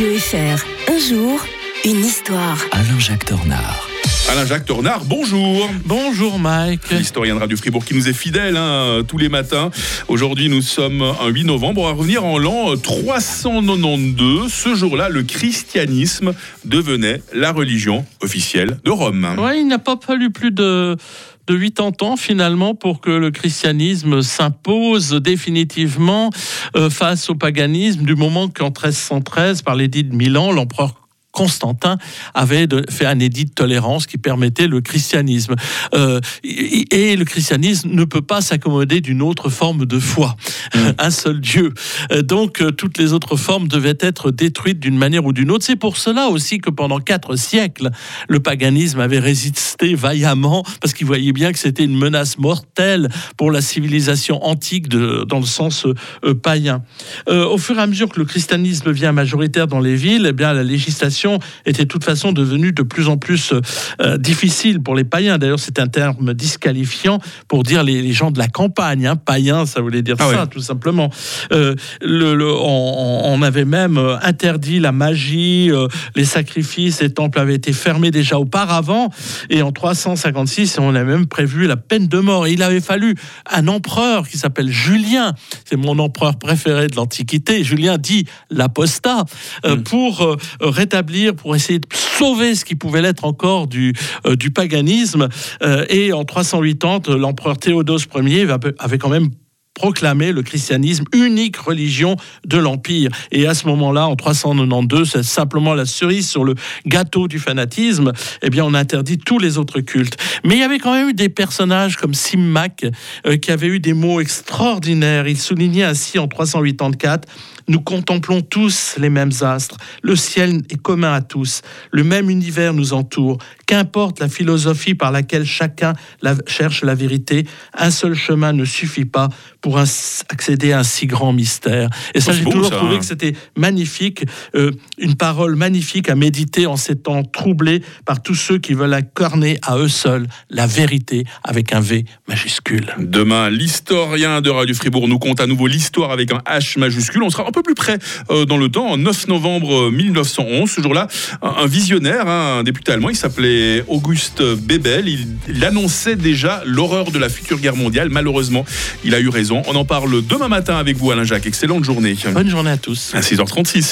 Radio FR. Un jour, une histoire. Alain-Jacques Tornard. Alain-Jacques Tornard, bonjour. Bonjour Mike. L'historien de Radio Fribourg qui nous est fidèle hein, tous les matins. Aujourd'hui, nous sommes un 8 novembre. On va revenir en l'an 392. Ce jour-là, le christianisme devenait la religion officielle de Rome. Ouais, il n'a pas fallu plus de de 80 ans finalement pour que le christianisme s'impose définitivement euh, face au paganisme du moment qu'en 1313 par l'édit de Milan l'empereur Constantin avait fait un édit de tolérance qui permettait le christianisme. Euh, et, le christianisme ne peut pas s'accommoder d'une autre forme de foi, mm. un seul Dieu. Euh, donc euh, toutes les autres formes devaient être détruites d'une manière ou d'une autre. C'est pour cela aussi que pendant quatre siècles, le paganisme avait résisté vaillamment parce qu'il voyait bien que c'était une menace mortelle pour la civilisation antique de, dans le sens païen. au fur et à mesure que le christianisme devient majoritaire dans les villes, eh bien la législation était de toute façon devenue de plus en plus euh, difficile pour les païens. D'ailleurs, c'est un terme disqualifiant pour dire les, gens de la campagne. Hein. Païen, ça voulait dire ah ça, tout simplement. Euh, le, on, avait même euh, interdit la magie, les sacrifices, les temples avaient été fermés déjà auparavant. Et en 356, on a même prévu la peine de mort. il avait fallu un empereur qui s'appelle Julien, c'est mon empereur préféré de l'Antiquité, Julien dit l'apostat, mm. pour rétablir pour essayer de sauver ce qui pouvait l'être encore du, euh, paganisme. Euh, et en 380, l'empereur Théodose Ier avait quand même proclamé le christianisme unique religion de l'Empire. Et à ce moment-là, en 392, c'est simplement la cerise sur le gâteau du fanatisme, eh bien, on interdit tous les autres cultes. Mais il y avait quand même eu des personnages comme Simmac euh, qui avaient eu des mots extraordinaires. Il soulignait ainsi en 384 nous contemplons tous les mêmes astres. Le ciel est commun à tous. Le même univers nous entoure. Qu'importe la philosophie par laquelle chacun cherche la vérité, un seul chemin ne suffit pas pour accéder à un si grand mystère. Et ça, j'ai toujours trouvé hein. que c'était magnifique, euh, une parole magnifique à méditer en ces temps troublés par tous ceux qui veulent incarner à eux seuls la vérité avec un V majuscule. Demain, l'historien de Radio Fribourg nous compte à nouveau l'histoire avec un H majuscule. On sera un peu plus près euh, dans le temps, en 9 novembre 1911. Ce jour-là, un, visionnaire, hein, un député allemand, il s'appelait Auguste Bebel. il annonçait déjà l'horreur de la future guerre mondiale. Malheureusement, il a eu raison. On en parle demain matin avec vous, Alain Jacques. Excellente journée. Bonne journée à tous. À 6h36 sur